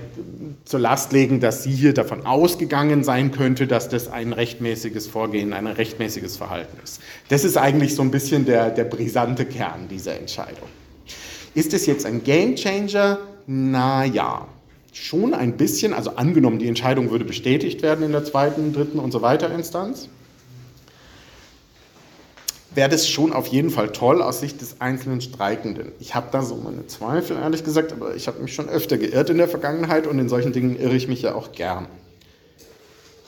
zur Last legen, dass sie hier davon ausgegangen sein könnte, dass das ein rechtmäßiges Vorgehen, ein rechtmäßiges Verhalten ist. Das ist eigentlich so ein bisschen der, der brisante Kern dieser Entscheidung. Ist es jetzt ein Game Changer? Naja, schon ein bisschen. Also angenommen, die Entscheidung würde bestätigt werden in der zweiten, dritten und so weiter Instanz wäre das schon auf jeden Fall toll aus Sicht des einzelnen Streikenden. Ich habe da so meine Zweifel, ehrlich gesagt, aber ich habe mich schon öfter geirrt in der Vergangenheit und in solchen Dingen irre ich mich ja auch gern.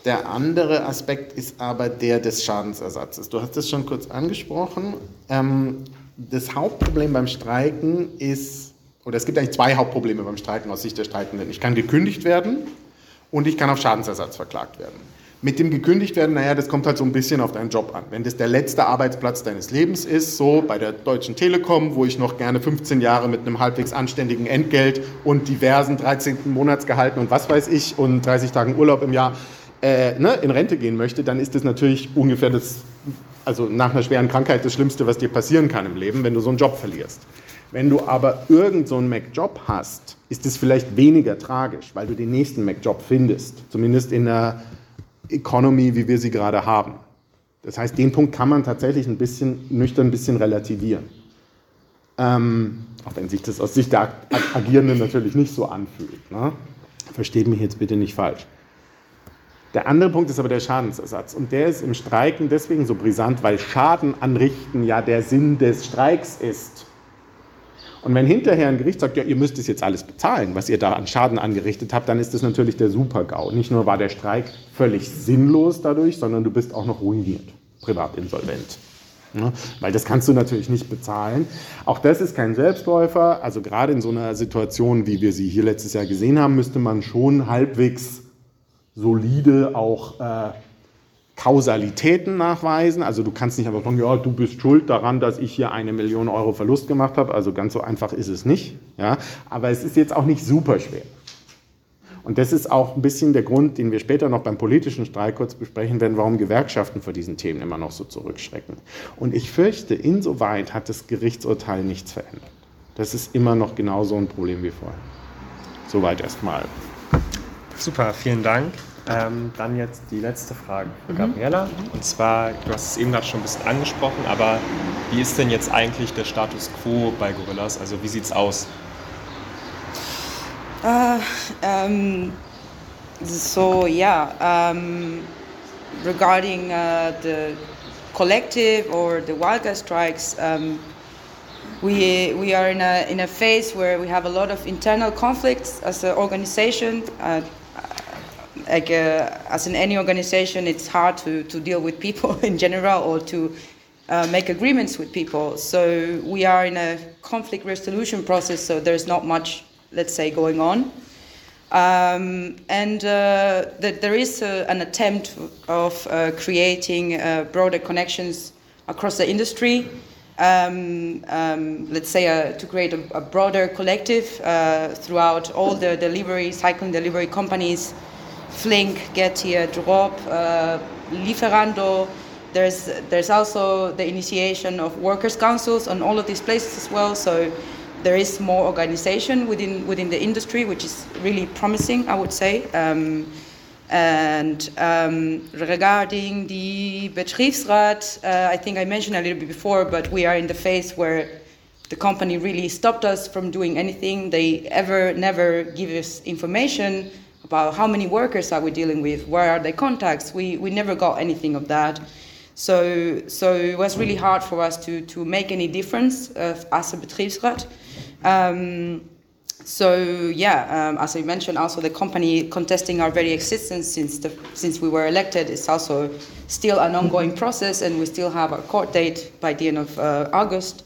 Der andere Aspekt ist aber der des Schadensersatzes. Du hast es schon kurz angesprochen. Ähm, das Hauptproblem beim Streiken ist, oder es gibt eigentlich zwei Hauptprobleme beim Streiken aus Sicht der Streikenden. Ich kann gekündigt werden und ich kann auf Schadensersatz verklagt werden. Mit dem gekündigt werden, naja, das kommt halt so ein bisschen auf deinen Job an. Wenn das der letzte Arbeitsplatz deines Lebens ist, so bei der Deutschen Telekom, wo ich noch gerne 15 Jahre mit einem halbwegs anständigen Entgelt und diversen 13. Monatsgehalten und was weiß ich und 30 Tagen Urlaub im Jahr äh, ne, in Rente gehen möchte, dann ist das natürlich ungefähr das, also nach einer schweren Krankheit das Schlimmste, was dir passieren kann im Leben, wenn du so einen Job verlierst. Wenn du aber irgend so einen Mac-Job hast, ist es vielleicht weniger tragisch, weil du den nächsten Mac-Job findest. Zumindest in einer Economy, wie wir sie gerade haben. Das heißt, den Punkt kann man tatsächlich ein bisschen nüchtern ein bisschen relativieren. Ähm, auch wenn sich das aus Sicht der Agierenden natürlich nicht so anfühlt. Ne? Versteht mich jetzt bitte nicht falsch. Der andere Punkt ist aber der Schadensersatz. Und der ist im Streiken deswegen so brisant, weil Schaden anrichten ja der Sinn des Streiks ist. Und wenn hinterher ein Gericht sagt, ja, ihr müsst es jetzt alles bezahlen, was ihr da an Schaden angerichtet habt, dann ist das natürlich der Super-GAU. Nicht nur war der Streik völlig sinnlos dadurch, sondern du bist auch noch ruiniert, privatinsolvent. Ja, weil das kannst du natürlich nicht bezahlen. Auch das ist kein Selbstläufer. Also gerade in so einer Situation, wie wir sie hier letztes Jahr gesehen haben, müsste man schon halbwegs solide auch äh, Kausalitäten nachweisen. Also du kannst nicht einfach sagen, ja, du bist schuld daran, dass ich hier eine Million Euro Verlust gemacht habe. Also ganz so einfach ist es nicht. Ja? Aber es ist jetzt auch nicht super schwer. Und das ist auch ein bisschen der Grund, den wir später noch beim politischen Streik kurz besprechen werden, warum Gewerkschaften vor diesen Themen immer noch so zurückschrecken. Und ich fürchte, insoweit hat das Gerichtsurteil nichts verändert. Das ist immer noch genauso ein Problem wie vorher. Soweit erstmal. Super, vielen Dank. Ähm, dann jetzt die letzte Frage für mhm. Gabriela. Und zwar, du hast es eben gerade schon ein bisschen angesprochen, aber wie ist denn jetzt eigentlich der Status quo bei Gorillas? Also wie sieht es aus? Uh, um, so yeah, um, regarding uh, the collective or the wildcat strikes, um, we we are in a in a phase where we have a lot of internal conflicts as an organization. Uh, like uh, as in any organization, it's hard to, to deal with people in general or to uh, make agreements with people. So we are in a conflict resolution process, so there's not much, let's say, going on. Um, and uh, there is a, an attempt of uh, creating uh, broader connections across the industry. Um, um, let's say uh, to create a, a broader collective throughout all the delivery, cycling delivery companies Flink, Getir, Drop, uh, Lieferando. There's, there's also the initiation of workers' councils on all of these places as well. So there is more organization within, within the industry, which is really promising, I would say. Um, and um, regarding the Betriebsrat, uh, I think I mentioned a little bit before, but we are in the phase where the company really stopped us from doing anything. They ever, never give us information about how many workers are we dealing with, where are their contacts. We, we never got anything of that. So, so it was really hard for us to, to make any difference uh, as a Betriebsrat. Um, so yeah, um, as I mentioned, also the company contesting our very existence since the, since we were elected is also still an ongoing process, and we still have our court date by the end of uh, August.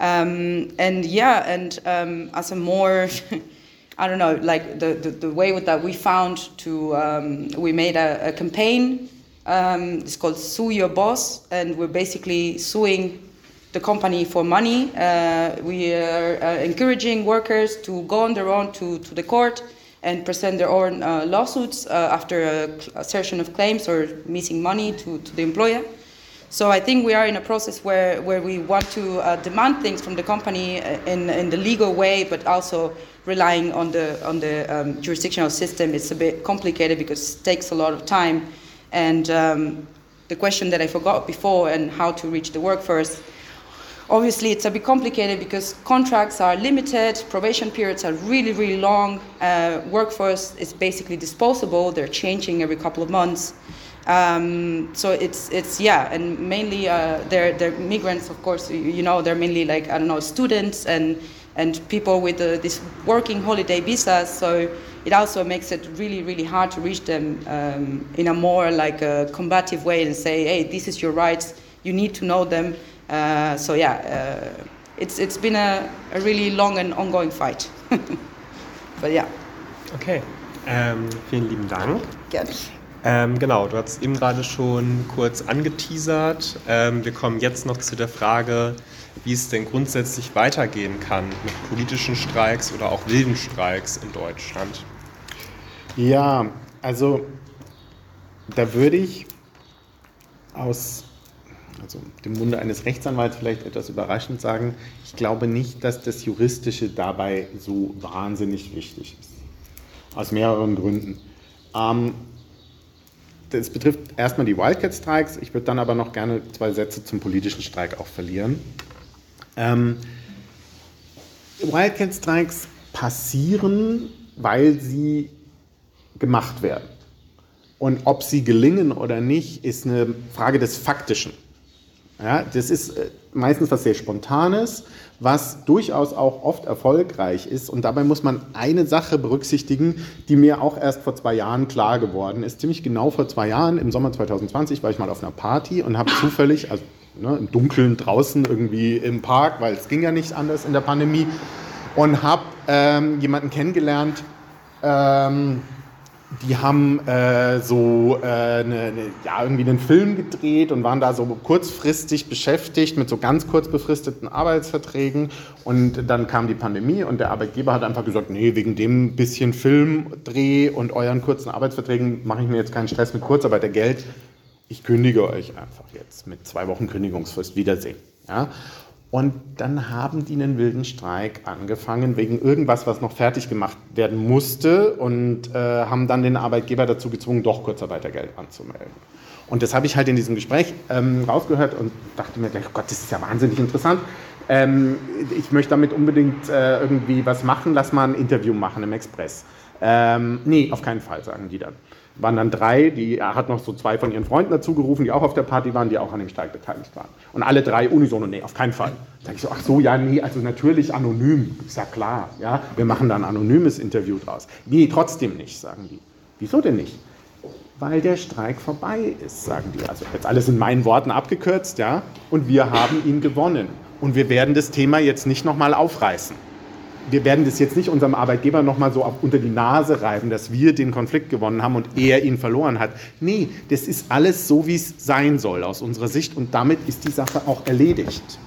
Um, and yeah, and um, as a more I don't know, like the, the, the way that we found to, um, we made a, a campaign. Um, it's called Sue Your Boss, and we're basically suing the company for money. Uh, we are uh, encouraging workers to go on their own to, to the court and present their own uh, lawsuits uh, after assertion of claims or missing money to, to the employer. So I think we are in a process where, where we want to uh, demand things from the company uh, in, in the legal way, but also relying on the on the um, jurisdictional system. It's a bit complicated because it takes a lot of time. And um, the question that I forgot before and how to reach the workforce obviously it's a bit complicated because contracts are limited, probation periods are really, really long, uh, workforce is basically disposable, they're changing every couple of months. Um, so it's it's yeah, and mainly uh, they're they're migrants, of course. You, you, know, they're mainly like I don't know students and and people with uh, this working holiday visas. So it also makes it really really hard to reach them um, in a more like a combative way and say, hey, this is your rights. You need to know them. Uh, so yeah, uh, it's it's been a, a really long and ongoing fight. but yeah. Okay. Ähm, vielen lieben Dank. Gerne. Ähm, genau, du hast eben gerade schon kurz angeteasert. Ähm, wir kommen jetzt noch zu der Frage, wie es denn grundsätzlich weitergehen kann mit politischen Streiks oder auch wilden Streiks in Deutschland. Ja, also da würde ich aus also dem Munde eines Rechtsanwalts vielleicht etwas überraschend sagen, ich glaube nicht, dass das Juristische dabei so wahnsinnig wichtig ist. Aus mehreren Gründen. Ähm, das betrifft erstmal die Wildcat-Streiks. Ich würde dann aber noch gerne zwei Sätze zum politischen Streik auch verlieren. Ähm, Wildcat-Streiks passieren, weil sie gemacht werden. Und ob sie gelingen oder nicht, ist eine Frage des Faktischen. Ja, das ist äh, meistens was sehr Spontanes, was durchaus auch oft erfolgreich ist. Und dabei muss man eine Sache berücksichtigen, die mir auch erst vor zwei Jahren klar geworden ist. Ziemlich genau vor zwei Jahren, im Sommer 2020, war ich mal auf einer Party und habe zufällig, also ne, im Dunkeln draußen irgendwie im Park, weil es ging ja nicht anders in der Pandemie, und habe ähm, jemanden kennengelernt, ähm, die haben äh, so äh, eine, eine, ja, irgendwie einen Film gedreht und waren da so kurzfristig beschäftigt mit so ganz kurz befristeten Arbeitsverträgen. Und dann kam die Pandemie und der Arbeitgeber hat einfach gesagt, nee, wegen dem bisschen Filmdreh und euren kurzen Arbeitsverträgen mache ich mir jetzt keinen Stress mit Kurzarbeitergeld. Ich kündige euch einfach jetzt mit zwei Wochen Kündigungsfrist. Wiedersehen. Ja? Und dann haben die einen wilden Streik angefangen wegen irgendwas, was noch fertig gemacht werden musste und äh, haben dann den Arbeitgeber dazu gezwungen, doch Kurzarbeitergeld anzumelden. Und das habe ich halt in diesem Gespräch ähm, rausgehört und dachte mir gleich, oh Gott, das ist ja wahnsinnig interessant. Ähm, ich möchte damit unbedingt äh, irgendwie was machen, lass mal ein Interview machen im Express. Ähm, nee, auf keinen Fall, sagen die dann waren dann drei, die, er hat noch so zwei von ihren Freunden dazu gerufen, die auch auf der Party waren, die auch an dem Streik beteiligt waren. Und alle drei unisono, nee, auf keinen Fall. Da sage ich so, ach so, ja, nee, also natürlich anonym, ist ja klar, ja, wir machen da ein anonymes Interview draus. Nee, trotzdem nicht, sagen die. Wieso denn nicht? Weil der Streik vorbei ist, sagen die. Also jetzt alles in meinen Worten abgekürzt, ja, und wir haben ihn gewonnen. Und wir werden das Thema jetzt nicht nochmal aufreißen wir werden das jetzt nicht unserem Arbeitgeber nochmal so unter die Nase reiben, dass wir den Konflikt gewonnen haben und er ihn verloren hat. Nee, das ist alles so, wie es sein soll aus unserer Sicht und damit ist die Sache auch erledigt.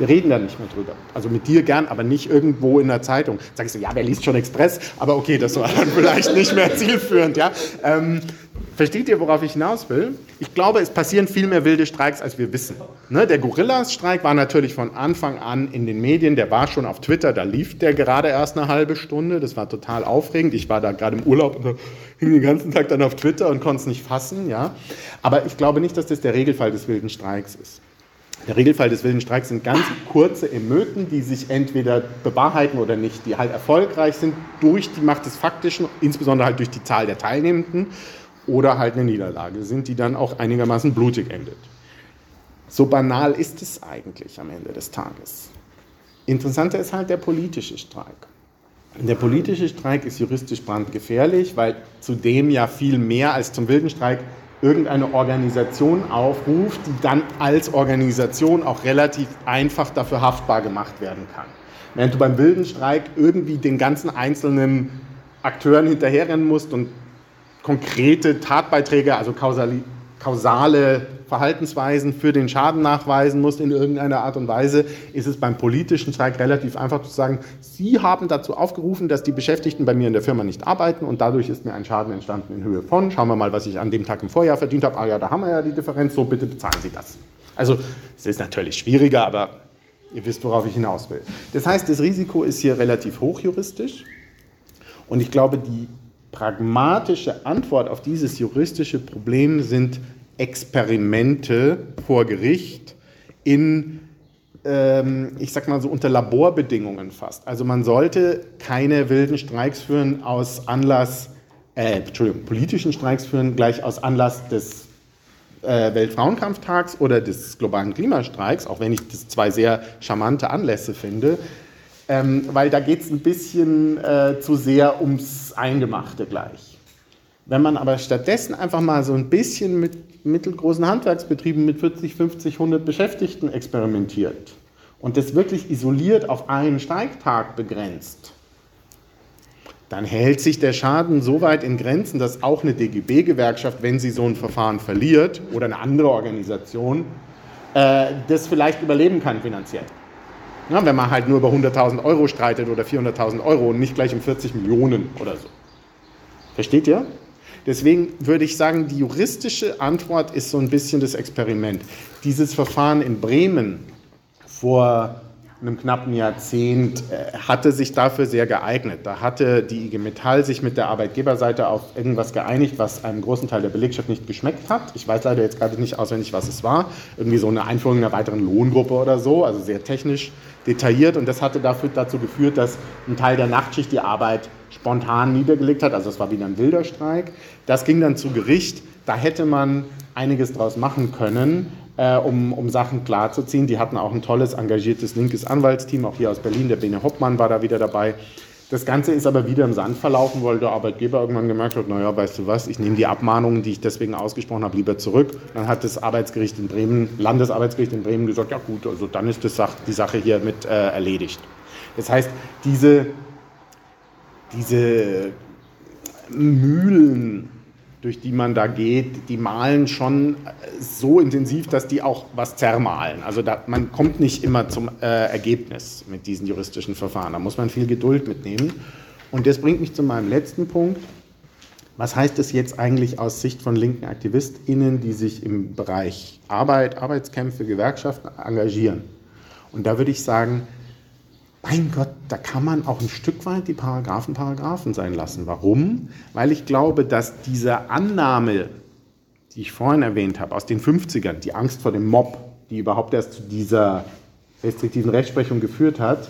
Wir reden da nicht mehr drüber. Also mit dir gern, aber nicht irgendwo in der Zeitung. Sag ich so, ja, wer liest schon Express? Aber okay, das war dann vielleicht nicht mehr zielführend. Ja? Ähm, versteht ihr, worauf ich hinaus will? Ich glaube, es passieren viel mehr wilde Streiks, als wir wissen. Ne? Der Gorillas-Streik war natürlich von Anfang an in den Medien. Der war schon auf Twitter, da lief der gerade erst eine halbe Stunde. Das war total aufregend. Ich war da gerade im Urlaub und hing den ganzen Tag dann auf Twitter und konnte es nicht fassen. Ja? Aber ich glaube nicht, dass das der Regelfall des wilden Streiks ist. Der Regelfall des wilden Streiks sind ganz kurze Emöten, die sich entweder bewahrheiten oder nicht, die halt erfolgreich sind durch die Macht des Faktischen, insbesondere halt durch die Zahl der Teilnehmenden, oder halt eine Niederlage sind, die dann auch einigermaßen blutig endet. So banal ist es eigentlich am Ende des Tages. Interessanter ist halt der politische Streik. Der politische Streik ist juristisch brandgefährlich, weil zudem ja viel mehr als zum wilden Streik irgendeine Organisation aufruft, die dann als Organisation auch relativ einfach dafür haftbar gemacht werden kann. Während du beim wilden Streik irgendwie den ganzen einzelnen Akteuren hinterherrennen musst und konkrete Tatbeiträge, also kausali kausale Verhaltensweisen für den Schaden nachweisen muss in irgendeiner Art und Weise, ist es beim politischen Streik relativ einfach zu sagen, Sie haben dazu aufgerufen, dass die Beschäftigten bei mir in der Firma nicht arbeiten und dadurch ist mir ein Schaden entstanden in Höhe von, schauen wir mal, was ich an dem Tag im Vorjahr verdient habe, ah ja, da haben wir ja die Differenz, so bitte bezahlen Sie das. Also es ist natürlich schwieriger, aber ihr wisst, worauf ich hinaus will. Das heißt, das Risiko ist hier relativ hoch juristisch und ich glaube, die pragmatische Antwort auf dieses juristische Problem sind Experimente vor Gericht in ähm, ich sag mal so unter Laborbedingungen fast. Also man sollte keine wilden Streiks führen aus Anlass, äh, Entschuldigung, politischen Streiks führen gleich aus Anlass des äh, Weltfrauenkampftags oder des globalen Klimastreiks, auch wenn ich das zwei sehr charmante Anlässe finde, ähm, weil da geht es ein bisschen äh, zu sehr ums Eingemachte gleich. Wenn man aber stattdessen einfach mal so ein bisschen mit mittelgroßen Handwerksbetrieben mit 40, 50, 100 Beschäftigten experimentiert und das wirklich isoliert auf einen Streiktag begrenzt, dann hält sich der Schaden so weit in Grenzen, dass auch eine DGB-Gewerkschaft, wenn sie so ein Verfahren verliert oder eine andere Organisation, äh, das vielleicht überleben kann finanziell. Ja, wenn man halt nur über 100.000 Euro streitet oder 400.000 Euro und nicht gleich um 40 Millionen oder so. Versteht ihr? Deswegen würde ich sagen, die juristische Antwort ist so ein bisschen das Experiment. Dieses Verfahren in Bremen vor einem knappen Jahrzehnt äh, hatte sich dafür sehr geeignet. Da hatte die IG Metall sich mit der Arbeitgeberseite auf irgendwas geeinigt, was einem großen Teil der Belegschaft nicht geschmeckt hat. Ich weiß leider jetzt gerade nicht auswendig, was es war. Irgendwie so eine Einführung einer weiteren Lohngruppe oder so, also sehr technisch detailliert. Und das hatte dafür, dazu geführt, dass ein Teil der Nachtschicht die Arbeit spontan niedergelegt hat. Also es war wieder ein wilder Streik. Das ging dann zu Gericht. Da hätte man einiges draus machen können äh, um, um Sachen klarzuziehen. Die hatten auch ein tolles, engagiertes linkes Anwaltsteam, auch hier aus Berlin. Der Bene Hoppmann war da wieder dabei. Das Ganze ist aber wieder im Sand verlaufen, weil der Arbeitgeber irgendwann gemerkt hat, naja, weißt du was, ich nehme die Abmahnungen, die ich deswegen ausgesprochen habe, lieber zurück. Dann hat das Arbeitsgericht in Bremen, Landesarbeitsgericht in Bremen gesagt, ja gut, also dann ist das, die Sache hier mit äh, erledigt. Das heißt, diese, diese Mühlen durch die man da geht, die malen schon so intensiv, dass die auch was zermalen. Also da, man kommt nicht immer zum äh, Ergebnis mit diesen juristischen Verfahren. Da muss man viel Geduld mitnehmen. Und das bringt mich zu meinem letzten Punkt. Was heißt das jetzt eigentlich aus Sicht von linken AktivistInnen, die sich im Bereich Arbeit, Arbeitskämpfe, Gewerkschaften engagieren? Und da würde ich sagen, mein Gott, da kann man auch ein Stück weit die Paragraphen Paragraphen sein lassen. Warum? Weil ich glaube, dass diese Annahme, die ich vorhin erwähnt habe, aus den 50ern, die Angst vor dem Mob, die überhaupt erst zu dieser restriktiven Rechtsprechung geführt hat,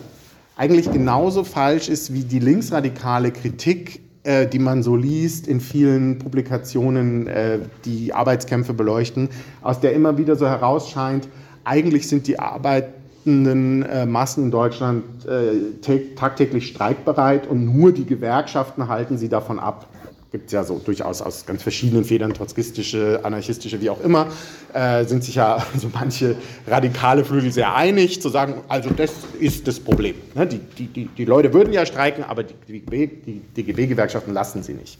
eigentlich genauso falsch ist wie die linksradikale Kritik, äh, die man so liest in vielen Publikationen, äh, die Arbeitskämpfe beleuchten, aus der immer wieder so herausscheint, eigentlich sind die Arbeit arbeitenden äh, Massen in Deutschland äh, tagtäglich streikbereit und nur die Gewerkschaften halten sie davon ab. Gibt es ja so durchaus aus ganz verschiedenen Federn, trotzkistische, anarchistische, wie auch immer, äh, sind sich ja so manche radikale Flügel sehr einig, zu sagen, also das ist das Problem. Ne? Die, die, die, die Leute würden ja streiken, aber die, die, die DGB-Gewerkschaften lassen sie nicht.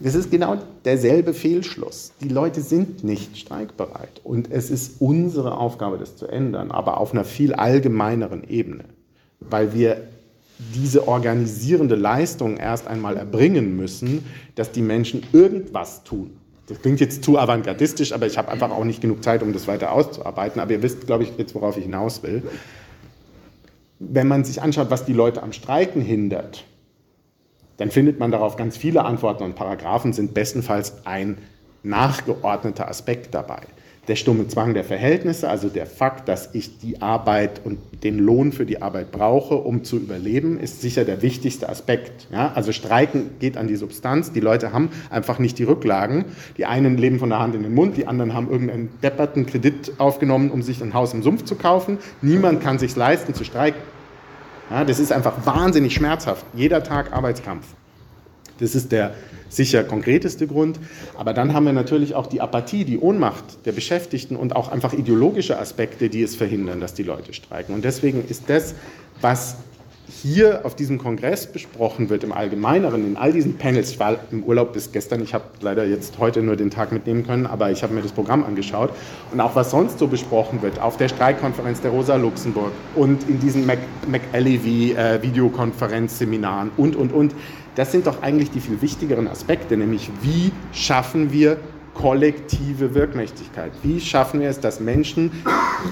Das ist genau derselbe Fehlschluss. Die Leute sind nicht streikbereit. Und es ist unsere Aufgabe, das zu ändern, aber auf einer viel allgemeineren Ebene. Weil wir diese organisierende Leistung erst einmal erbringen müssen, dass die Menschen irgendwas tun. Das klingt jetzt zu avantgardistisch, aber ich habe einfach auch nicht genug Zeit, um das weiter auszuarbeiten. Aber ihr wisst, glaube ich, jetzt, worauf ich hinaus will. Wenn man sich anschaut, was die Leute am Streiken hindert, dann findet man darauf ganz viele Antworten und Paragraphen sind bestenfalls ein nachgeordneter Aspekt dabei. Der stumme Zwang der Verhältnisse, also der Fakt, dass ich die Arbeit und den Lohn für die Arbeit brauche, um zu überleben, ist sicher der wichtigste Aspekt. Ja? Also Streiken geht an die Substanz. Die Leute haben einfach nicht die Rücklagen. Die einen leben von der Hand in den Mund, die anderen haben irgendeinen depperten Kredit aufgenommen, um sich ein Haus im Sumpf zu kaufen. Niemand kann sich leisten zu streiken. Ja, das ist einfach wahnsinnig schmerzhaft. Jeder Tag Arbeitskampf. Das ist der sicher konkreteste Grund. Aber dann haben wir natürlich auch die Apathie, die Ohnmacht der Beschäftigten und auch einfach ideologische Aspekte, die es verhindern, dass die Leute streiken. Und deswegen ist das, was hier auf diesem Kongress besprochen wird, im Allgemeineren, in all diesen Panels, ich war im Urlaub bis gestern, ich habe leider jetzt heute nur den Tag mitnehmen können, aber ich habe mir das Programm angeschaut. Und auch was sonst so besprochen wird, auf der Streikkonferenz der Rosa Luxemburg und in diesen McAlevey-Videokonferenzseminaren äh, und, und, und, das sind doch eigentlich die viel wichtigeren Aspekte, nämlich wie schaffen wir kollektive Wirkmächtigkeit? Wie schaffen wir es, dass Menschen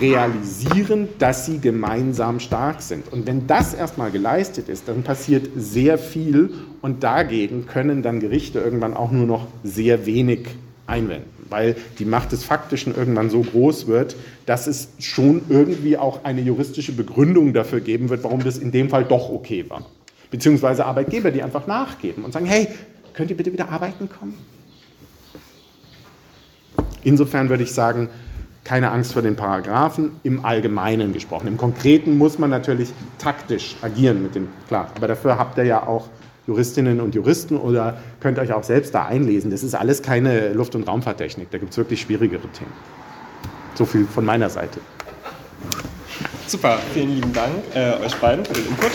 realisieren, dass sie gemeinsam stark sind? Und wenn das erstmal geleistet ist, dann passiert sehr viel und dagegen können dann Gerichte irgendwann auch nur noch sehr wenig einwenden. weil die Macht des Faktischen irgendwann so groß wird, dass es schon irgendwie auch eine juristische Begründung dafür geben wird, warum das in dem Fall doch okay war. Beziehungsweise Arbeitgeber, die einfach nachgeben und sagen, hey, könnt ihr bitte wieder arbeiten kommen? Insofern würde ich sagen, keine Angst vor den Paragraphen, im Allgemeinen gesprochen. Im Konkreten muss man natürlich taktisch agieren mit dem, klar, aber dafür habt ihr ja auch Juristinnen und Juristen oder könnt euch auch selbst da einlesen. Das ist alles keine Luft- und Raumfahrttechnik, da gibt es wirklich schwierigere Themen. So viel von meiner Seite. Super, vielen lieben Dank äh, euch beiden für den Input.